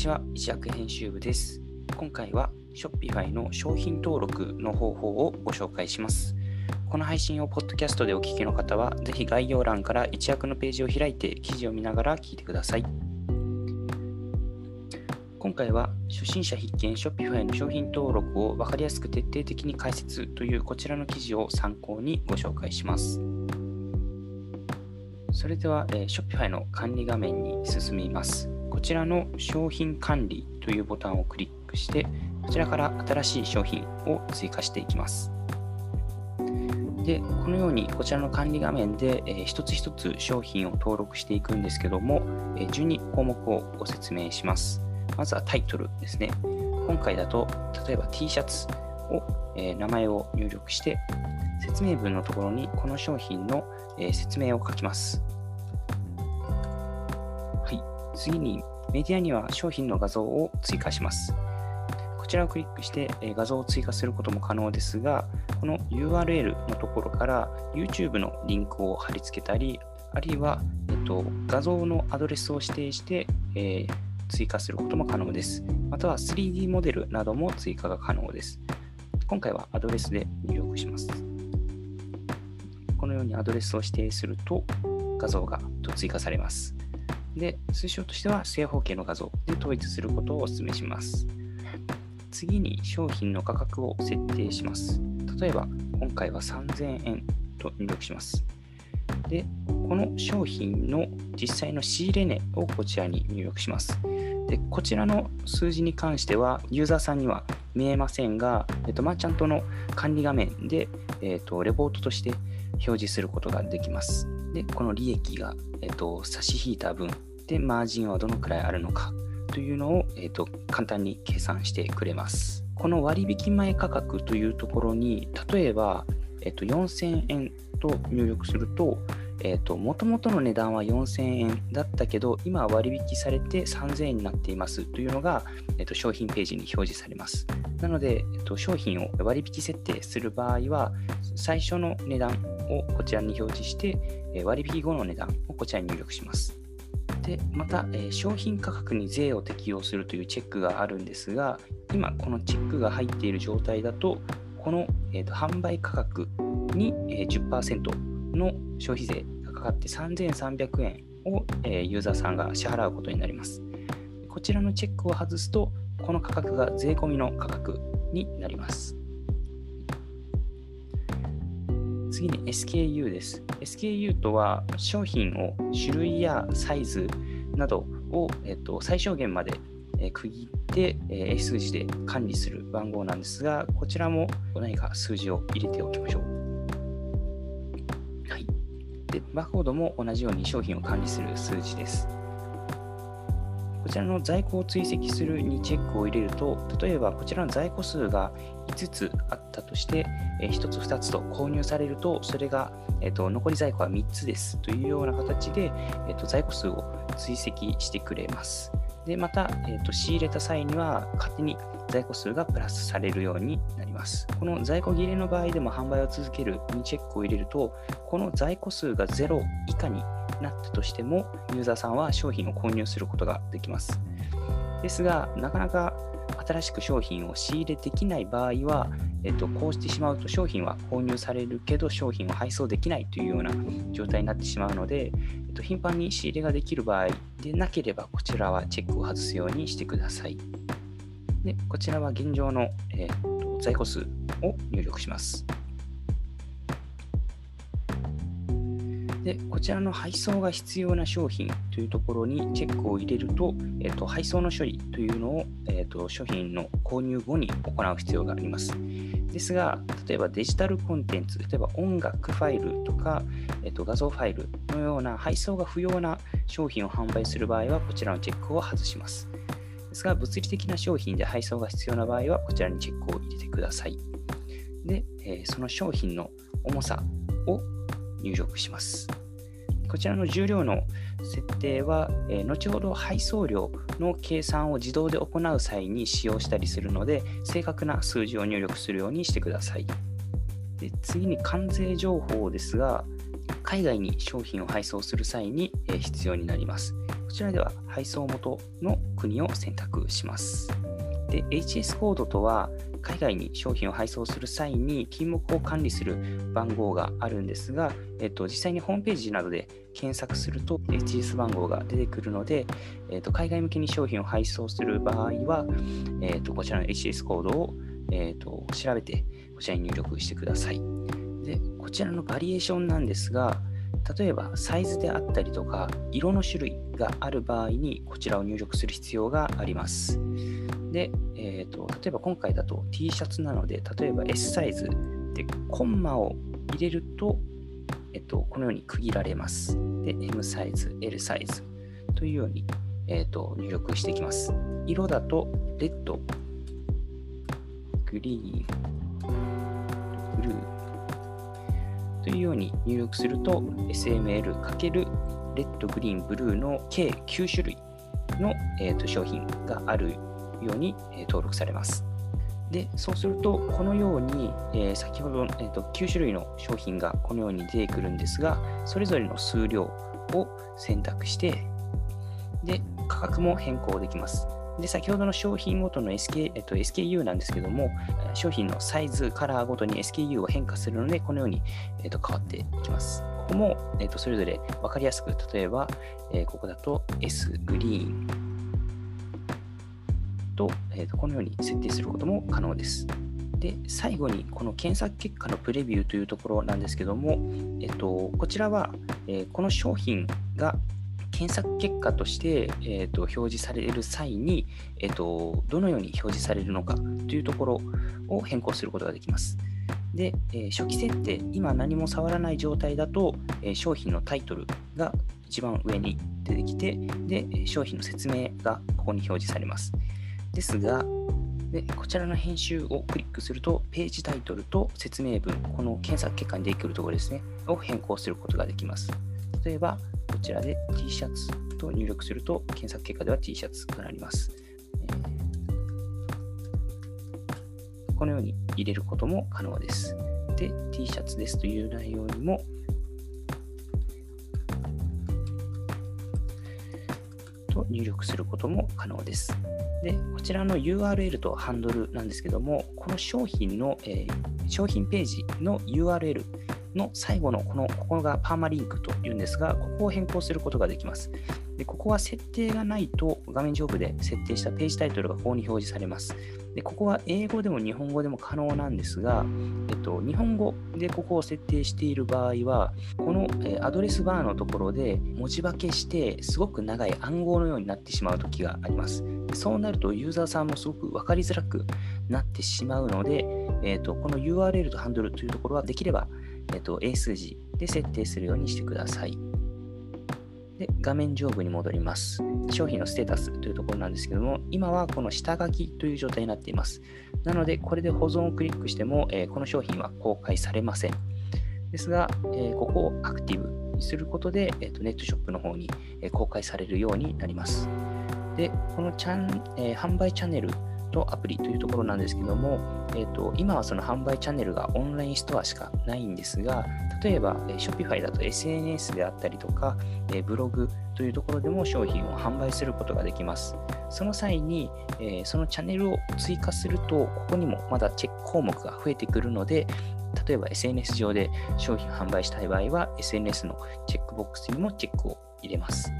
ちは、一躍編集部です。今回は Shopify の商品登録の方法をご紹介します。この配信をポッドキャストでお聞きの方は、ぜひ概要欄から一躍のページを開いて記事を見ながら聞いてください。今回は初心者必見 Shopify の商品登録を分かりやすく徹底的に解説というこちらの記事を参考にご紹介します。それでは、えー、Shopify の管理画面に進みます。こちらの商品管理というボタンをクリックして、こちらから新しい商品を追加していきます。で、このようにこちらの管理画面で、えー、一つ一つ商品を登録していくんですけども、えー、12項目をご説明します。まずはタイトルですね。今回だと、例えば T シャツを、えー、名前を入力して、説明文のところにこの商品の、え、説明を書きます。次に、メディアには商品の画像を追加します。こちらをクリックして、画像を追加することも可能ですが、この URL のところから YouTube のリンクを貼り付けたり、あるいは、えっと、画像のアドレスを指定して、えー、追加することも可能です。または 3D モデルなども追加が可能です。今回はアドレスで入力します。このようにアドレスを指定すると画像が追加されます。で、推奨としては正方形の画像で統一することをお勧めします。次に商品の価格を設定します。例えば、今回は3000円と入力します。で、この商品の実際の仕入れ値をこちらに入力します。でこちらの数字に関してはユーザーさんには見えませんが、えっと、マーチャントの管理画面で、えっと、レポートとして表示することができます。で、この利益が、えっと、差し引いた分でマージンはどのくらいあるのかというのを、えっと、簡単に計算してくれます。この割引前価格というところに、例えば、えっと、4000円と入力すると、え、ー、と、もともとの値段は4000円だったけど、今割引されて3000円になっていますというのが、え、ー、と、商品ページに表示されます。なので、え、ー、と、商品を割引設定する場合は、最初の値段をこちらに表示して、割引後の値段をこちらに入力します。で、また、え商品価格に税を適用するというチェックがあるんですが、今このチェックが入っている状態だと、この、えーと、販売価格に、え10%の消費税がかかって3300円を、えユーザーさんが支払うことになります。こちらのチェックを外すと、この価格が税込みの価格になります。次に SKU です。SKU とは商品を種類やサイズなどを、えっと、最小限まで区切って、英数字で管理する番号なんですが、こちらも何か数字を入れておきましょう。はい。で、バーコードも同じように商品を管理する数字です。こちらの在庫を追跡するにチェックを入れると、例えばこちらの在庫数が5つあったとして、1つ2つと購入されると、それが、えーと、残り在庫は3つですというような形で、えーと在庫数を追跡してくれます。で、また、えーと、仕入れた際には勝手に在庫数がプラスされるようになります。この在庫切れの場合でも販売を続けるにチェックを入れると、この在庫数が0以下になったとしても、ユーザーさんは商品を購入することができます。ですが、なかなか新しく商品を仕入れできない場合は、えっと、こうしてしまうと商品は購入されるけど商品を配送できないというような状態になってしまうので、えっと、頻繁に仕入れができる場合でなければこちらはチェックを外すようにしてください。でこちらは現状の、えっと、在庫数を入力します。で、こちらの配送が必要な商品というところにチェックを入れると、えーと、配送の処理というのを、えーと、商品の購入後に行う必要があります。ですが、例えばデジタルコンテンツ、例えば音楽ファイルとか、えーと、画像ファイルのような配送が不要な商品を販売する場合は、こちらのチェックを外します。ですが、物理的な商品で配送が必要な場合は、こちらにチェックを入れてください。で、えー、その商品の重さを入力します。こちらの重量の設定は、え、後ほど配送量の計算を自動で行う際に使用したりするので、正確な数字を入力するようにしてください。で次に関税情報ですが、海外に商品を配送する際に、え、必要になります。こちらでは配送元の国を選択します。で、HS コードとは、海外に商品を配送する際に金目を管理する番号があるんですが、えっと、実際にホームページなどで検索すると HS 番号が出てくるので、えっと、海外向けに商品を配送する場合は、えっと、こちらの HS コードを、えっと、調べてこちらに入力してください。で、こちらのバリエーションなんですが、例えばサイズであったりとか色の種類がある場合にこちらを入力する必要があります。で、えーと、例えば今回だと T シャツなので、例えば S サイズでコンマを入れると、えっと、このように区切られます。で、M サイズ、L サイズというように、えーと、入力していきます。色だと、レッド、グリーン、ブルーというように入力すると、SML× レッド、グリーン、ブルーの計9種類の、えーと商品があるように、登録されます。で、そうすると、このように、えー、先ほど、えーと、9種類の商品がこのように出てくるんですが、それぞれの数量を選択して、で、価格も変更できます。で、先ほどの商品ごとの SK、えっと、SKU なんですけども、商品のサイズ、カラーごとに SKU を変化するので、このように、えっと、変わっていきます。ここも、えっと、それぞれ分かりやすく、例えば、えー、ここだと S グリーン、と,、えー、とこのように設定することも可能です。で、最後にこの検索結果のプレビューというところなんですけども、えっと、こちらは、えー、この商品が検索結果として、えーと、表示される際に、えーと、どのように表示されるのかというところを変更することができます。で、えー、初期設定、今何も触らない状態だと、えー、商品のタイトルが一番上に出てきて、で、商品の説明がここに表示されます。ですが、でこちらの編集をクリックすると、ページタイトルと説明文、この検索結果に出てくるところですね、を変更することができます。例えば、こちらで T シャツと入力すると、検索結果では T シャツとなります。このように入れることも可能です。で、T シャツですという内容にも、と入力することも可能です。で、こちらの URL とハンドルなんですけども、この商品の、えー、商品ページの URL の最後のこの、ここがパーマリンクというんですが、ここを変更することができます。でここは設定がないと画面上部で設定したページタイトルがここに表示されます。でここは英語でも日本語でも可能なんですが、えっと、日本語でここを設定している場合は、この、えアドレスバーのところで文字化けしてすごく長い暗号のようになってしまう時があります。そうなるとユーザーさんもすごく分かりづらくなってしまうので、えっと、この URL とハンドルというところはできれば、えっと、英数字で設定するようにしてください。で画面上部に戻ります。商品のステータスというところなんですけども、今はこの下書きという状態になっています。なので、これで保存をクリックしても、えー、この商品は公開されません。ですが、えー、ここをアクティブにすることで、えーと、ネットショップの方に、え、公開されるようになります。で、このチャン、え販売チャンネルとアプリというところなんですけども、えーと、今はその販売チャンネルがオンラインストアしかないんですが、例えば、えー、Shopify だと SNS であったりとか、えー、ブログというところでも商品を販売することができます。その際に、えー、そのチャンネルを追加すると、ここにもまだチェック項目が増えてくるので、例えば SNS 上で商品を販売したい場合は、SNS のチェックボックスにもチェックを入れます。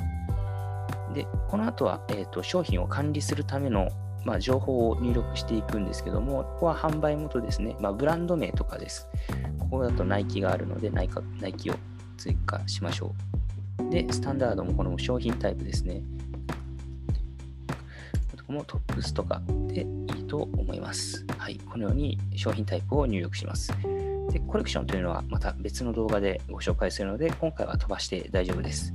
で、この後は、えーと商品を管理するためのまあ、情報を入力していくんですけども、ここは販売元ですね。まあ、ブランド名とかです。ここだとナイキがあるのでナイカ、ナイキを追加しましょう。で、スタンダードもこの商品タイプですね。ここもトップスとかでいいと思います。はい。このように商品タイプを入力します。で、コレクションというのはまた別の動画でご紹介するので、今回は飛ばして大丈夫です。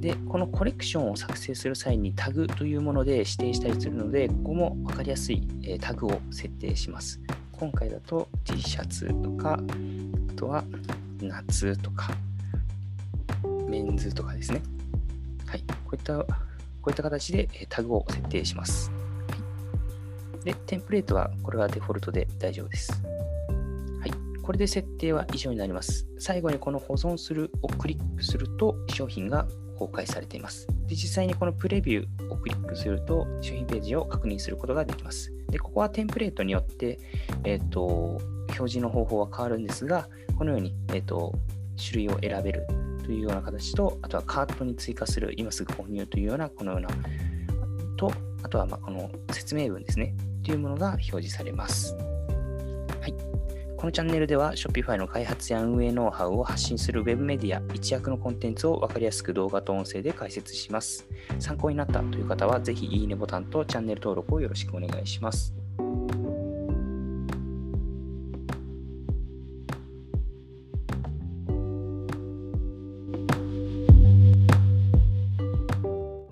で、このコレクションを作成する際にタグというもので指定したりするので、ここも分かりやすい、えタグを設定します。今回だと T シャツとか、あとは夏とか、メンズとかですね。はい。こういった、こういった形でタグを設定します。はい、で、テンプレートはこれはデフォルトで大丈夫です。はい。これで設定は以上になります。最後にこの保存するをクリックすると商品が公開されています。で実際にこのプレビューをクリックすると、商品ページを確認することができます。でここはテンプレートによって、えーと、表示の方法は変わるんですが、このように、えーと、種類を選べるというような形と、あとはカートに追加する、今すぐ購入というような、このような、と、あとはまこの説明文ですね、というものが表示されます。このチャンネルでは Shopify の開発や運営ノウハウを発信する Web メディア一役のコンテンツを分かりやすく動画と音声で解説します。参考になったという方はぜひいいねボタンとチャンネル登録をよろしくお願いします。